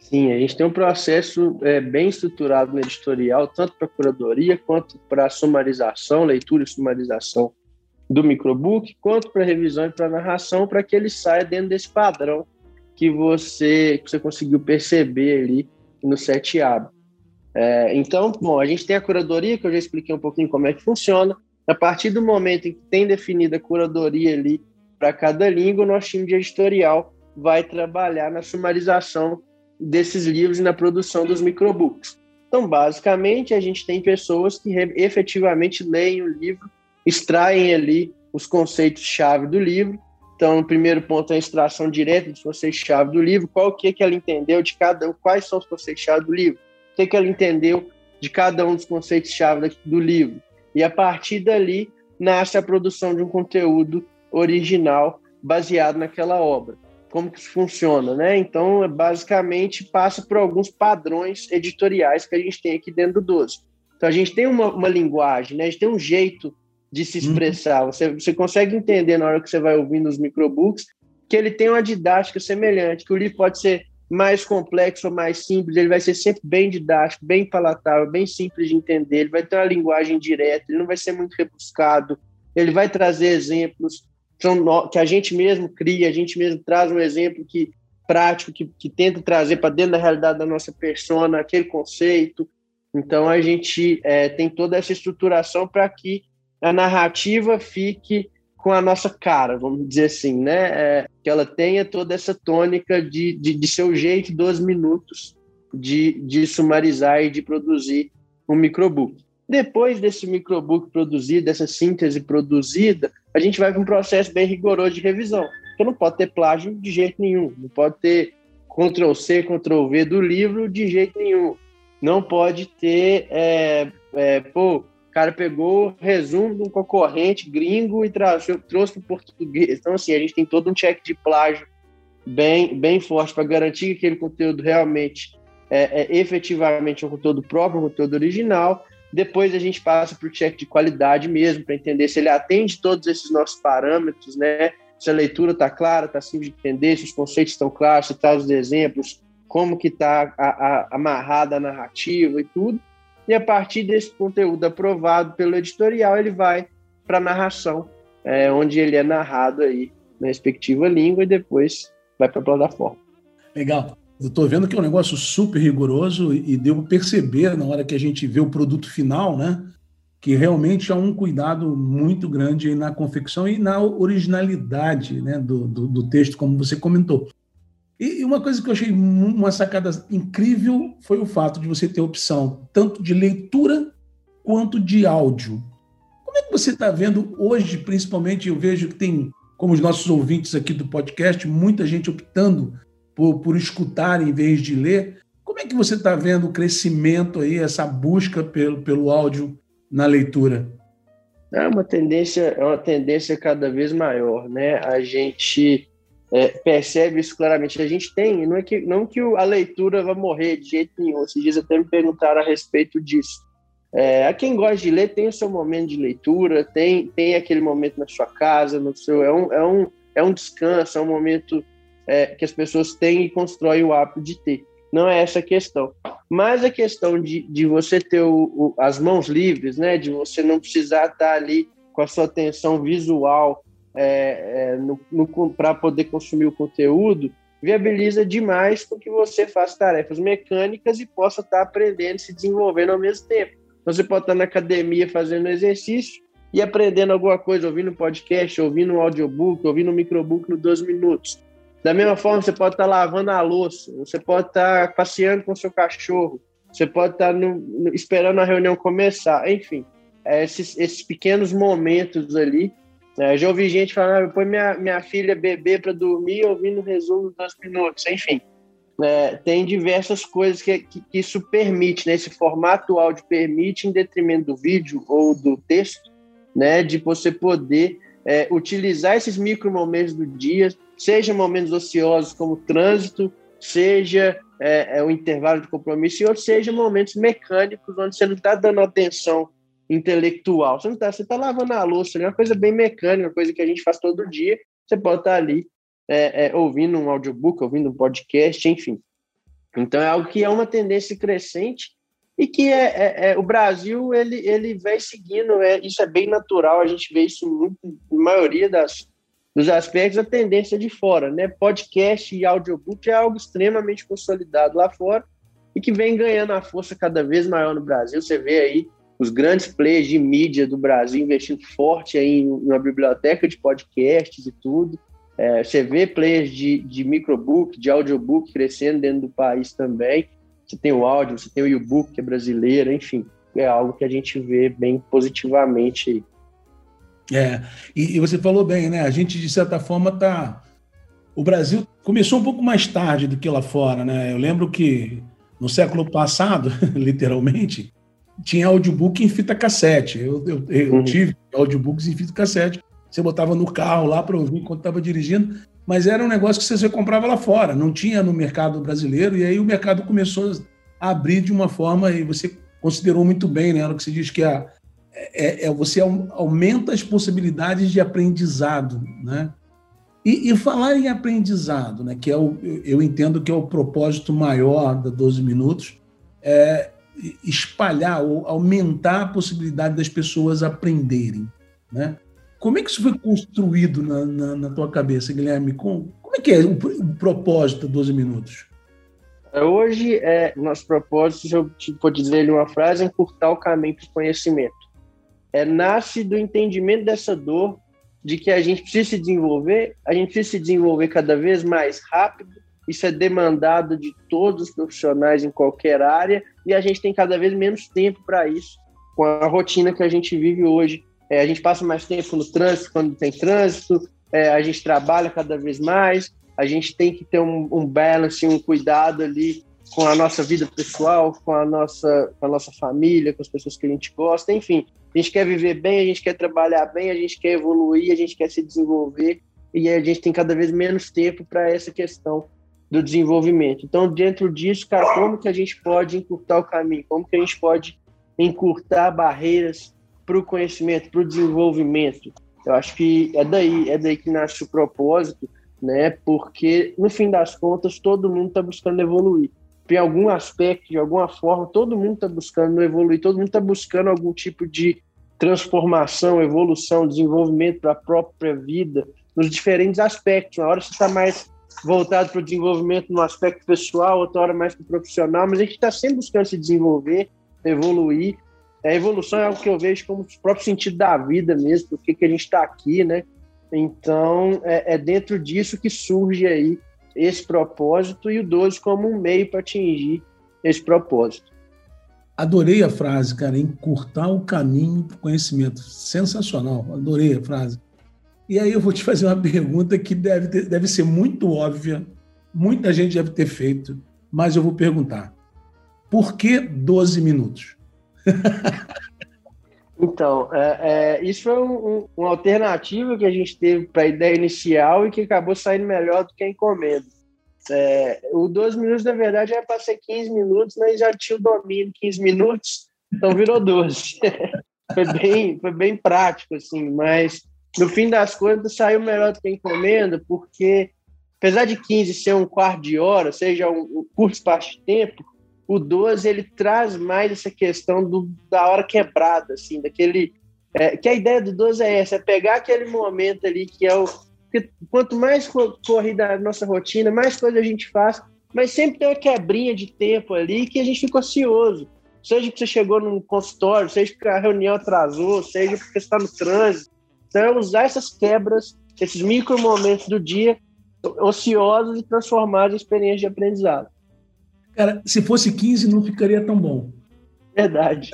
Sim, a gente tem um processo é, bem estruturado no editorial, tanto para curadoria, quanto para sumarização, leitura e sumarização do microbook, quanto para revisão e para narração, para que ele saia dentro desse padrão que você, que você conseguiu perceber ali no 7A. É, então, bom, a gente tem a curadoria, que eu já expliquei um pouquinho como é que funciona. A partir do momento em que tem definida a curadoria ali para cada língua, o nosso time de editorial vai trabalhar na sumarização desses livros e na produção dos microbooks. Então, basicamente, a gente tem pessoas que efetivamente leem o livro, extraem ali os conceitos-chave do livro. Então, o primeiro ponto é a extração direta dos conceitos-chave do livro, qual que, é que ela entendeu de cada um, quais são os conceitos-chave do livro o que, que ela entendeu de cada um dos conceitos-chave do livro. E a partir dali nasce a produção de um conteúdo original baseado naquela obra. Como que isso funciona, né? Então, basicamente, passa por alguns padrões editoriais que a gente tem aqui dentro do 12. Então, a gente tem uma, uma linguagem, né? a gente tem um jeito de se uhum. expressar. Você, você consegue entender na hora que você vai ouvindo os microbooks que ele tem uma didática semelhante, que o livro pode ser mais complexo ou mais simples, ele vai ser sempre bem didático, bem palatável, bem simples de entender, ele vai ter uma linguagem direta, ele não vai ser muito rebuscado, ele vai trazer exemplos que a gente mesmo cria, a gente mesmo traz um exemplo que prático, que, que tenta trazer para dentro da realidade da nossa persona aquele conceito. Então, a gente é, tem toda essa estruturação para que a narrativa fique com a nossa cara, vamos dizer assim, né? É, que ela tenha toda essa tônica de, de, de seu jeito, 12 minutos de, de sumarizar e de produzir um microbook. Depois desse microbook produzido, dessa síntese produzida, a gente vai para um processo bem rigoroso de revisão. Porque não pode ter plágio de jeito nenhum, não pode ter Ctrl-C, Ctrl-V do livro de jeito nenhum. Não pode ter, é, é, pô, cara pegou resumo de um concorrente gringo e trouxe, trouxe para o português. Então, assim, a gente tem todo um check de plágio bem, bem forte para garantir que aquele conteúdo realmente é, é efetivamente um conteúdo próprio, um conteúdo original. Depois a gente passa por check de qualidade mesmo, para entender se ele atende todos esses nossos parâmetros, né? Se a leitura está clara, está simples de entender, se os conceitos estão claros, se traz os exemplos, como que está amarrada a narrativa e tudo. E a partir desse conteúdo aprovado pelo editorial, ele vai para a narração, é, onde ele é narrado aí na respectiva língua e depois vai para a plataforma. Legal. Eu estou vendo que é um negócio super rigoroso e devo perceber na hora que a gente vê o produto final, né? Que realmente há um cuidado muito grande na confecção e na originalidade né, do, do, do texto, como você comentou. E uma coisa que eu achei uma sacada incrível foi o fato de você ter opção tanto de leitura quanto de áudio. Como é que você está vendo hoje, principalmente? Eu vejo que tem, como os nossos ouvintes aqui do podcast, muita gente optando por, por escutar em vez de ler. Como é que você está vendo o crescimento aí, essa busca pelo, pelo áudio na leitura? É uma tendência, é uma tendência cada vez maior, né? A gente é, percebe isso claramente. A gente tem, não é que não que a leitura vai morrer de jeito nenhum. Esses dias até me perguntaram a respeito disso. É, a quem gosta de ler tem o seu momento de leitura, tem, tem aquele momento na sua casa, no seu é um, é um, é um descanso, é um momento é, que as pessoas têm e constroem o hábito de ter. Não é essa a questão. Mas a questão de, de você ter o, o, as mãos livres, né, de você não precisar estar ali com a sua atenção visual é, é, para poder consumir o conteúdo, viabiliza demais com que você faça tarefas mecânicas e possa estar aprendendo, se desenvolvendo ao mesmo tempo. Você pode estar na academia fazendo exercício e aprendendo alguma coisa, ouvindo podcast, ouvindo um audiobook, ouvindo um microbook no 12 minutos. Da mesma forma, você pode estar lavando a louça, você pode estar passeando com seu cachorro, você pode estar esperando a reunião começar, enfim, é esses, esses pequenos momentos ali. Né? Já ouvi gente falando, ah, põe minha, minha filha bebê para dormir ouvindo o resumo dos minutos, enfim. É, tem diversas coisas que, que, que, isso permite, né? Esse formato áudio permite, em detrimento do vídeo ou do texto, né? De você poder é, utilizar esses micro momentos do dia, seja momentos ociosos como trânsito, seja é, é, o intervalo de compromisso, outros seja momentos mecânicos, onde você não está dando atenção intelectual, você não está, está lavando a louça, é uma coisa bem mecânica, uma coisa que a gente faz todo dia, você pode estar tá ali é, é, ouvindo um audiobook, ouvindo um podcast, enfim. Então é algo que é uma tendência crescente e que é, é, é, o Brasil ele, ele vem seguindo, é, isso é bem natural, a gente vê isso muito, na maioria das, dos aspectos, a tendência de fora, né? Podcast e audiobook é algo extremamente consolidado lá fora e que vem ganhando a força cada vez maior no Brasil. Você vê aí os grandes players de mídia do Brasil investindo forte aí uma biblioteca de podcasts e tudo. É, você vê players de, de microbook, de audiobook crescendo dentro do país também. Você tem o áudio, você tem o e-book, que é brasileiro, enfim, é algo que a gente vê bem positivamente aí. É, e, e você falou bem, né? A gente, de certa forma, tá. O Brasil começou um pouco mais tarde do que lá fora, né? Eu lembro que no século passado, literalmente, tinha audiobook em fita cassete. Eu, eu, eu uhum. tive audiobooks em fita cassete. Você botava no carro lá para ouvir enquanto estava dirigindo mas era um negócio que você comprava lá fora, não tinha no mercado brasileiro, e aí o mercado começou a abrir de uma forma, e você considerou muito bem, né? O que você diz que a, é, é, você aumenta as possibilidades de aprendizado, né? E, e, falar em aprendizado, né, que é o, eu entendo que é o propósito maior da 12 Minutos, é espalhar ou aumentar a possibilidade das pessoas aprenderem. Né? Como é que isso foi construído na, na, na tua cabeça, Guilherme? como é que é o, o propósito 12 minutos? É, hoje, é, nosso propósito, eu for dizer em uma frase, é encurtar o caminho para o conhecimento. É, nasce do entendimento dessa dor, de que a gente precisa se desenvolver, a gente precisa se desenvolver cada vez mais rápido, isso é demandado de todos os profissionais em qualquer área, e a gente tem cada vez menos tempo para isso, com a rotina que a gente vive hoje é, a gente passa mais tempo no trânsito quando tem trânsito, é, a gente trabalha cada vez mais, a gente tem que ter um, um balance, um cuidado ali com a nossa vida pessoal, com a nossa, com a nossa família, com as pessoas que a gente gosta, enfim. A gente quer viver bem, a gente quer trabalhar bem, a gente quer evoluir, a gente quer se desenvolver e a gente tem cada vez menos tempo para essa questão do desenvolvimento. Então, dentro disso, cara, como que a gente pode encurtar o caminho? Como que a gente pode encurtar barreiras para o conhecimento, para o desenvolvimento. Eu acho que é daí, é daí que nasce o propósito, né? Porque no fim das contas todo mundo está buscando evoluir. Em algum aspecto, de alguma forma, todo mundo está buscando evoluir, todo mundo está buscando algum tipo de transformação, evolução, desenvolvimento para a própria vida, nos diferentes aspectos. Uma hora você está mais voltado para o desenvolvimento no aspecto pessoal, outra hora mais para o profissional, mas a gente está sempre buscando se desenvolver, evoluir. A evolução é algo que eu vejo como o próprio sentido da vida mesmo, porque que a gente está aqui, né? Então, é, é, dentro disso que surge aí esse propósito e o 12 como um meio para atingir esse propósito. Adorei a frase, cara, encurtar o caminho para o conhecimento. Sensacional, adorei a frase. E aí eu vou te fazer uma pergunta que deve, ter, deve ser muito óbvia, muita gente deve ter feito, mas eu vou perguntar. Por que 12 minutos? então, é, é, isso foi um, uma alternativa que a gente teve para a ideia inicial e que acabou saindo melhor do que a encomenda. É, o 12 minutos, na verdade, era para ser 15 minutos, mas já tinha o domínio 15 minutos, então virou 12. foi, bem, foi bem prático, assim, mas no fim das contas saiu melhor do que a encomenda, porque apesar de 15 ser um quarto de hora, seja um, curto espaço de tempo, o 12 ele traz mais essa questão do, da hora quebrada, assim, daquele. É, que a ideia do 12 é essa, é pegar aquele momento ali que é o. Quanto mais corrida a nossa rotina, mais coisa a gente faz, mas sempre tem uma quebrinha de tempo ali que a gente fica ocioso. Seja que você chegou num consultório, seja porque a reunião atrasou, seja porque você está no trânsito, então, é usar essas quebras, esses micro momentos do dia ociosos e transformar em experiência de aprendizado. Cara, se fosse 15 não ficaria tão bom. Verdade.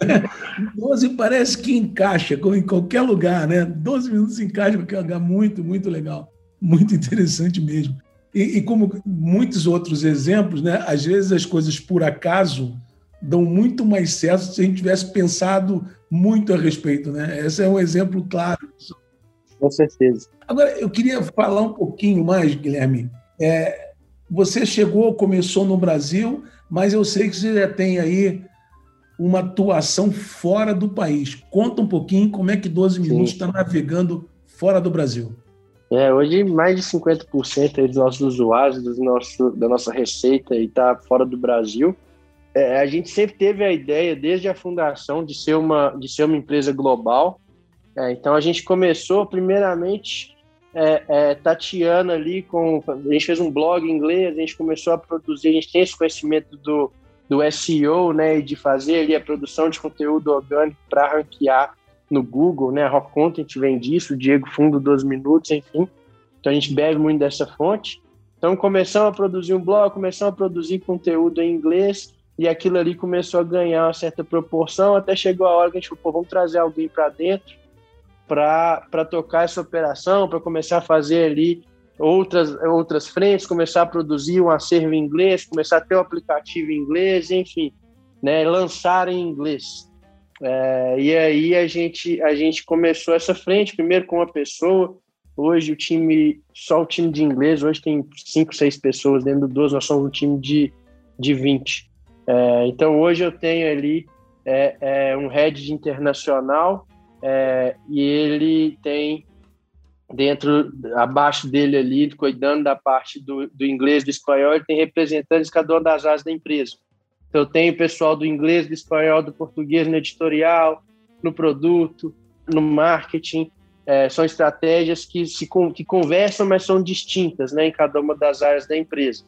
12 parece que encaixa, como em qualquer lugar, né? 12 minutos encaixa em qualquer lugar, muito, muito legal. Muito interessante mesmo. E, e, como muitos outros exemplos, né? Às vezes as coisas por acaso dão muito mais certo se a gente tivesse pensado muito a respeito, né? Esse é um exemplo claro. Com certeza. Agora, eu queria falar um pouquinho mais, Guilherme. É, você chegou, começou no Brasil, mas eu sei que você já tem aí uma atuação fora do país. Conta um pouquinho como é que 12 Minutos está navegando fora do Brasil. É, hoje mais de 50% dos nossos usuários, do nosso, da nossa receita está fora do Brasil é, a gente sempre teve a ideia, desde a fundação, de ser uma, de ser uma empresa global. É, então, a gente começou, primeiramente, é, é, tateando ali com. A gente fez um blog em inglês, a gente começou a produzir, a gente tem esse conhecimento do, do SEO, né, e de fazer ali a produção de conteúdo orgânico para ranquear no Google, né, a Rock Content vem disso, o Diego Fundo 12 Minutos, enfim. Então a gente bebe muito dessa fonte. Então começamos a produzir um blog, começamos a produzir conteúdo em inglês, e aquilo ali começou a ganhar uma certa proporção, até chegou a hora que a gente falou, vamos trazer alguém para dentro para tocar essa operação, para começar a fazer ali outras, outras frentes, começar a produzir um acervo em inglês, começar a ter um aplicativo em inglês, enfim, né, lançar em inglês. É, e aí a gente, a gente começou essa frente, primeiro com uma pessoa, hoje o time, só o time de inglês, hoje tem cinco, seis pessoas dentro do 12, nós somos um time de, de 20. É, então hoje eu tenho ali é, é um head internacional é, e ele tem dentro, abaixo dele ali, cuidando da parte do, do inglês, do espanhol, ele tem representantes cada uma das áreas da empresa. Então eu tenho pessoal do inglês, do espanhol, do português no editorial, no produto, no marketing. É, são estratégias que se que conversam, mas são distintas, né, em cada uma das áreas da empresa.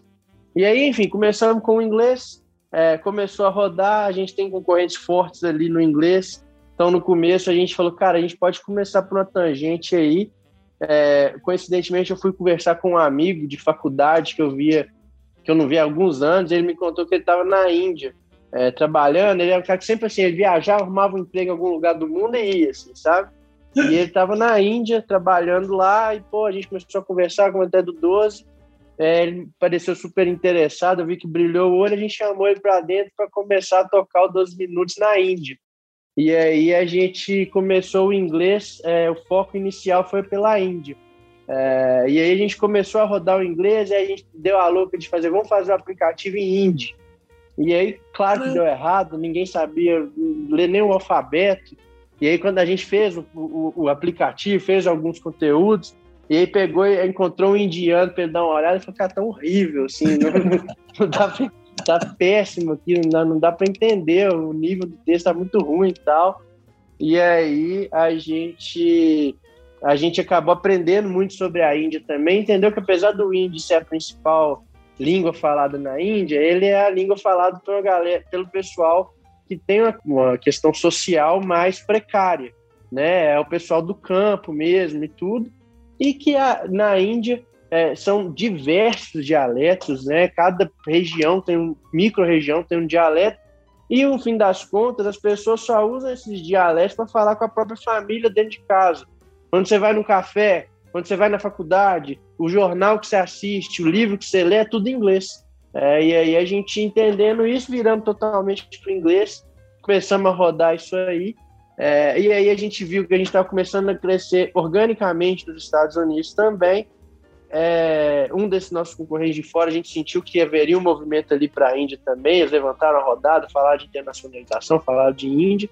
E aí, enfim, começamos com o inglês, é, começou a rodar, a gente tem concorrentes fortes ali no inglês. Então, no começo, a gente falou, cara, a gente pode começar por uma tangente aí. É, coincidentemente, eu fui conversar com um amigo de faculdade que eu via, que eu não via há alguns anos. Ele me contou que ele estava na Índia, é, trabalhando. Ele era um cara que sempre assim, ele viajava, arrumava um emprego em algum lugar do mundo e ia, assim, sabe? E ele estava na Índia, trabalhando lá, e pô, a gente começou a conversar com até do 12. É, ele pareceu super interessado, eu vi que brilhou o olho, a gente chamou ele para dentro para começar a tocar o 12 minutos na Índia. E aí a gente começou o inglês, é, o foco inicial foi pela Índia. É, e aí a gente começou a rodar o inglês, e aí a gente deu a louca de fazer, vamos fazer o um aplicativo em Hindi. E aí, claro que deu errado, ninguém sabia ler nem o alfabeto. E aí, quando a gente fez o, o, o aplicativo, fez alguns conteúdos, e aí pegou e encontrou um indiano para ele dar uma olhada e falou, cara, tá horrível, assim, não, não dá pra, tá péssimo aqui, não dá, não dá para entender, o nível do texto tá muito ruim e tal. E aí a gente a gente acabou aprendendo muito sobre a Índia também, entendeu que apesar do hindi ser a principal língua falada na Índia, ele é a língua falada pela galera, pelo pessoal que tem uma, uma questão social mais precária, né? É o pessoal do campo mesmo e tudo, e que a, na Índia é, são diversos dialetos, né? Cada região tem um micro-região tem um dialeto e no fim das contas as pessoas só usam esses dialetos para falar com a própria família dentro de casa. Quando você vai no café, quando você vai na faculdade, o jornal que você assiste, o livro que você lê, é tudo em inglês. É, e aí a gente entendendo isso, virando totalmente para o inglês, começamos a rodar isso aí. É, e aí a gente viu que a gente estava começando a crescer organicamente nos Estados Unidos também. É, um desses nossos concorrentes de fora, a gente sentiu que haveria um movimento ali para a Índia também. Eles levantaram a rodada, falaram de internacionalização, falaram de Índia.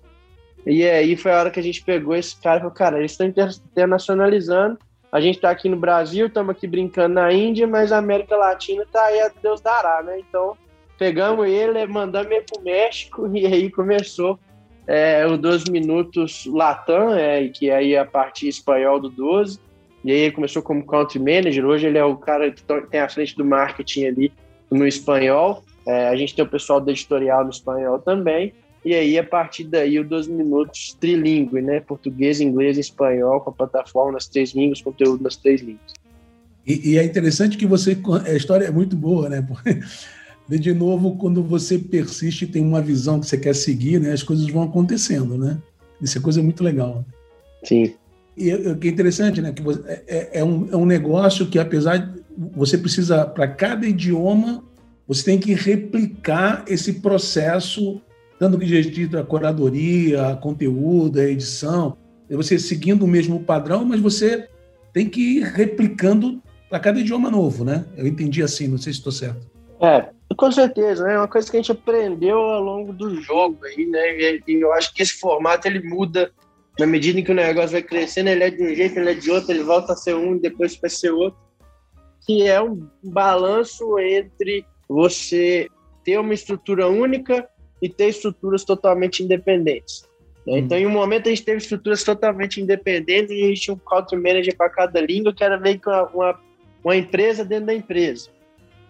E aí foi a hora que a gente pegou esse cara e falou: cara, eles estão internacionalizando a gente está aqui no Brasil, estamos aqui brincando na Índia, mas a América Latina está aí a Deus dará, né? Então, pegamos ele, mandamos ele para o México e aí começou é, o 12 Minutos Latam, é, que aí é a parte espanhol do 12. E aí ele começou como country manager, hoje ele é o cara que tem a frente do marketing ali no espanhol. É, a gente tem o pessoal do editorial no espanhol também. E aí, a partir daí, o 12 minutos trilingue, né? Português, inglês e espanhol, com a plataforma nas três línguas, conteúdo nas três línguas. E, e é interessante que você. A história é muito boa, né? De novo, quando você persiste tem uma visão que você quer seguir, né? As coisas vão acontecendo, né? Isso é coisa muito legal. Sim. E o que é interessante, né? Que você, é, é, é, um, é um negócio que, apesar de você precisa, para cada idioma, você tem que replicar esse processo dando que diz a curadoria, a conteúdo, a edição, é você seguindo o mesmo padrão, mas você tem que ir replicando para cada idioma novo, né? Eu entendi assim, não sei se estou certo. É, com certeza, né? É uma coisa que a gente aprendeu ao longo do jogo aí, né? E, eu acho que esse formato ele muda na medida em que o negócio vai crescendo, ele é de um jeito, ele é de outro, ele volta a ser um e depois vai ser outro. Que é um balanço entre você ter uma estrutura única e ter estruturas totalmente independentes. Né? Hum. Então, em um momento, a gente teve estruturas totalmente independentes e a gente tinha um country manager para cada língua, que era meio que uma, uma, uma empresa dentro da empresa.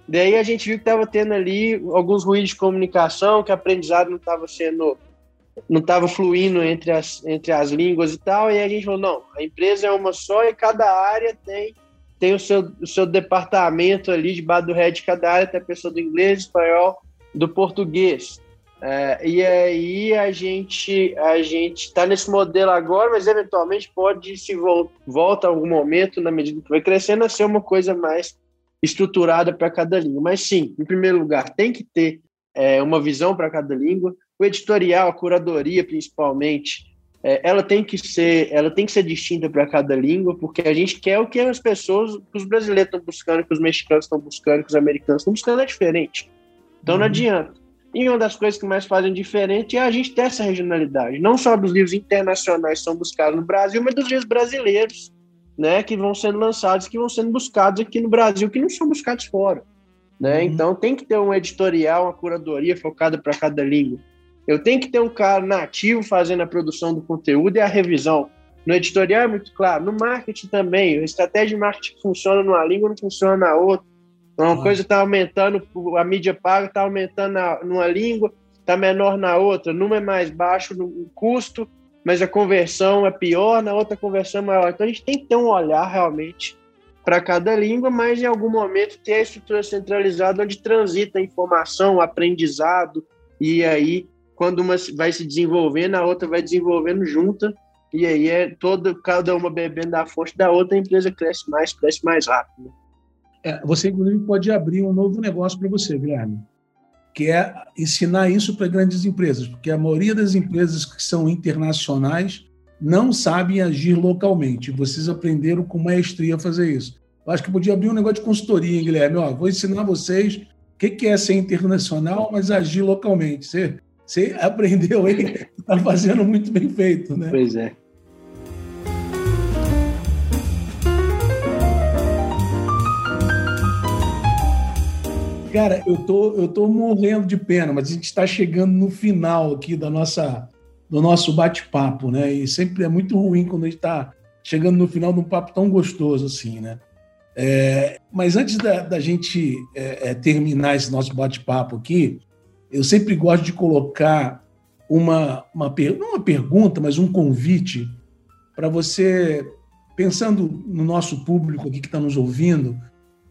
Daí a gente viu que estava tendo ali alguns ruídos de comunicação, que o aprendizado não estava sendo, não estava fluindo entre as, entre as línguas e tal, e a gente falou, não, a empresa é uma só e cada área tem, tem o, seu, o seu departamento ali, debaixo do head cada área, tem a pessoa do inglês, espanhol, do português. É, e aí a gente a gente está nesse modelo agora, mas eventualmente pode se vol volta algum momento na medida que vai crescendo a ser uma coisa mais estruturada para cada língua. Mas sim, em primeiro lugar, tem que ter é, uma visão para cada língua. O editorial, a curadoria, principalmente, é, ela tem que ser ela tem que ser distinta para cada língua, porque a gente quer o que as pessoas, que os brasileiros estão buscando, que os mexicanos estão buscando, que os americanos estão buscando é diferente. Então uhum. não adianta. E uma das coisas que mais fazem diferente é a gente ter essa regionalidade, não só dos livros internacionais que são buscados no Brasil, mas dos livros brasileiros, né, que vão sendo lançados, que vão sendo buscados aqui no Brasil, que não são buscados fora. Né? Uhum. Então tem que ter um editorial, uma curadoria focada para cada língua. Eu tenho que ter um cara nativo fazendo a produção do conteúdo e a revisão. No editorial é muito claro, no marketing também. A estratégia de marketing funciona numa língua, não funciona na outra. Uma ah. coisa está aumentando, a mídia paga está aumentando na, numa língua, está menor na outra. Numa é mais baixo no custo, mas a conversão é pior, na outra conversão é maior. Então a gente tem que ter um olhar realmente para cada língua, mas em algum momento ter a estrutura centralizada onde transita a informação, o aprendizado, e aí quando uma vai se desenvolvendo, a outra vai desenvolvendo junta, e aí é toda, cada uma bebendo da fonte da outra, a empresa cresce mais, cresce mais rápido. É, você, inclusive, pode abrir um novo negócio para você, Guilherme, que é ensinar isso para grandes empresas, porque a maioria das empresas que são internacionais não sabem agir localmente. Vocês aprenderam com maestria a fazer isso. Eu acho que podia abrir um negócio de consultoria, hein, Guilherme? Ó, vou ensinar vocês que, que é ser internacional, mas agir localmente. Você, você aprendeu aí, está fazendo muito bem feito, né? Pois é. Cara, eu tô, eu tô morrendo de pena, mas a gente está chegando no final aqui da nossa, do nosso bate-papo, né? E sempre é muito ruim quando a gente está chegando no final de um papo tão gostoso assim, né? É, mas antes da, da gente é, é, terminar esse nosso bate-papo aqui, eu sempre gosto de colocar uma, uma não uma pergunta, mas um convite para você, pensando no nosso público aqui que está nos ouvindo,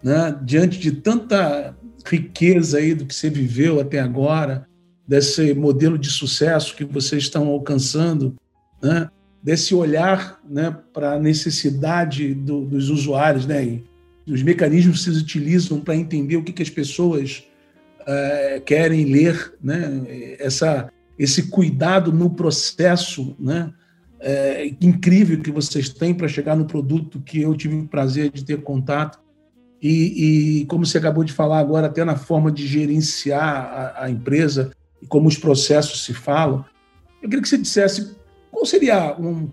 né, diante de tanta riqueza aí do que você viveu até agora, desse modelo de sucesso que vocês estão alcançando, né? desse olhar né, para a necessidade do, dos usuários, né, e os mecanismos que vocês utilizam para entender o que, que as pessoas uh, querem ler, né, essa, esse cuidado no processo né, é, incrível que vocês têm para chegar no produto que eu tive o prazer de ter contato. E, e, como você acabou de falar agora, até na forma de gerenciar a, a, empresa e como os processos se falam, eu queria que você dissesse qual seria um,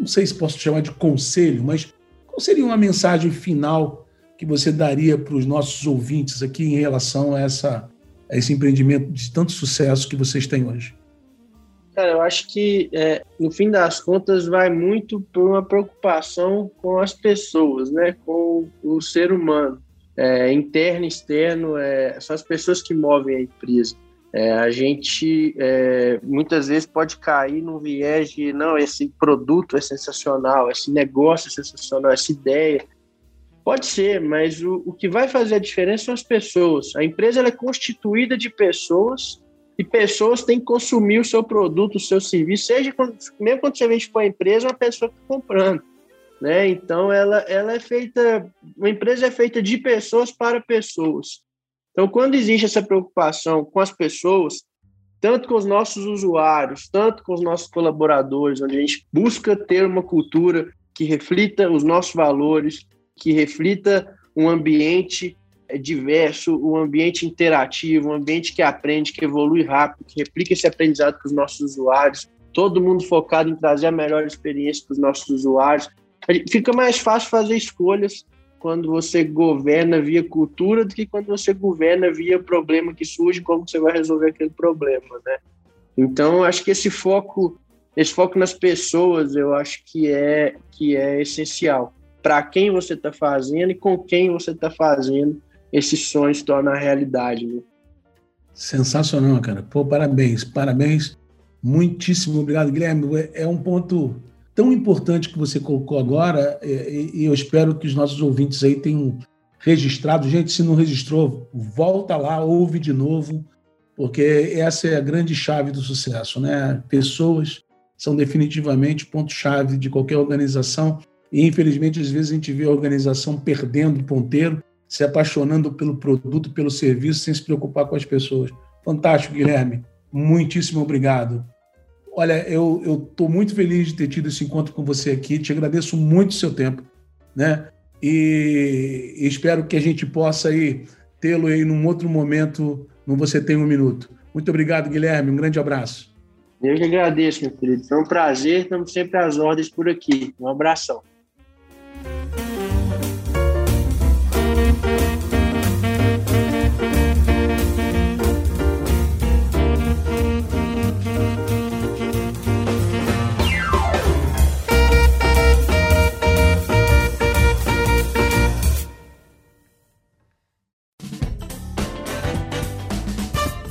não sei se posso chamar de conselho, mas qual seria uma mensagem final que você daria para os nossos ouvintes aqui em relação a, essa, a esse empreendimento de tanto sucesso que vocês têm hoje? Cara, eu acho que é, no fim das contas vai muito por uma preocupação com as pessoas, né? Com o ser humano, é, interno, externo, é, são as pessoas que movem a empresa. É, a gente é, muitas vezes pode cair num viés de não, esse produto é sensacional, esse negócio é sensacional, essa ideia. Pode ser, mas o, o que vai fazer a diferença são as pessoas. A empresa é constituída de pessoas e pessoas têm que consumir o seu produto, o seu serviço, seja quando, mesmo quando você vende para a empresa, uma pessoa está comprando. Né? Então, ela, ela é feita, uma empresa é feita de pessoas para pessoas. Então, quando existe essa preocupação com as pessoas, tanto com os nossos usuários, tanto com os nossos colaboradores, onde a gente busca ter uma cultura que reflita os nossos valores, que reflita um ambiente diverso, um ambiente interativo, um ambiente que aprende, que evolui rápido, que replica esse aprendizado para os nossos usuários, todo mundo focado em trazer a melhor experiência para os nossos usuários. Fica mais fácil fazer escolhas quando você governa via cultura do que quando você governa via problema que surge, como você vai resolver aquele problema, né? Então, acho que esse foco, esse foco nas pessoas, eu acho que é que é essencial para quem você está fazendo e com quem você está fazendo esse sonho se torna realidade. Né? Sensacional, cara. Pô, parabéns, parabéns. Muitíssimo obrigado, Guilherme. É um ponto tão importante que você colocou agora e eu espero que os nossos ouvintes aí tenham registrado. Gente, se não registrou, volta lá, ouve de novo, porque essa é a grande chave do sucesso, né? Pessoas são definitivamente ponto-chave de qualquer organização e, infelizmente, às vezes a gente vê a organização perdendo o ponteiro se apaixonando pelo produto, pelo serviço, sem se preocupar com as pessoas. Fantástico, Guilherme. Muitíssimo obrigado. Olha, eu estou muito feliz de ter tido esse encontro com você aqui. Te agradeço muito o seu tempo, né? E, espero que a gente possa aí tê-lo aí num outro momento, no Você Tem Um Minuto. Muito obrigado, Guilherme. Um grande abraço. Eu que agradeço, meu querido. Foi um prazer. Estamos sempre às ordens por aqui. Um abração.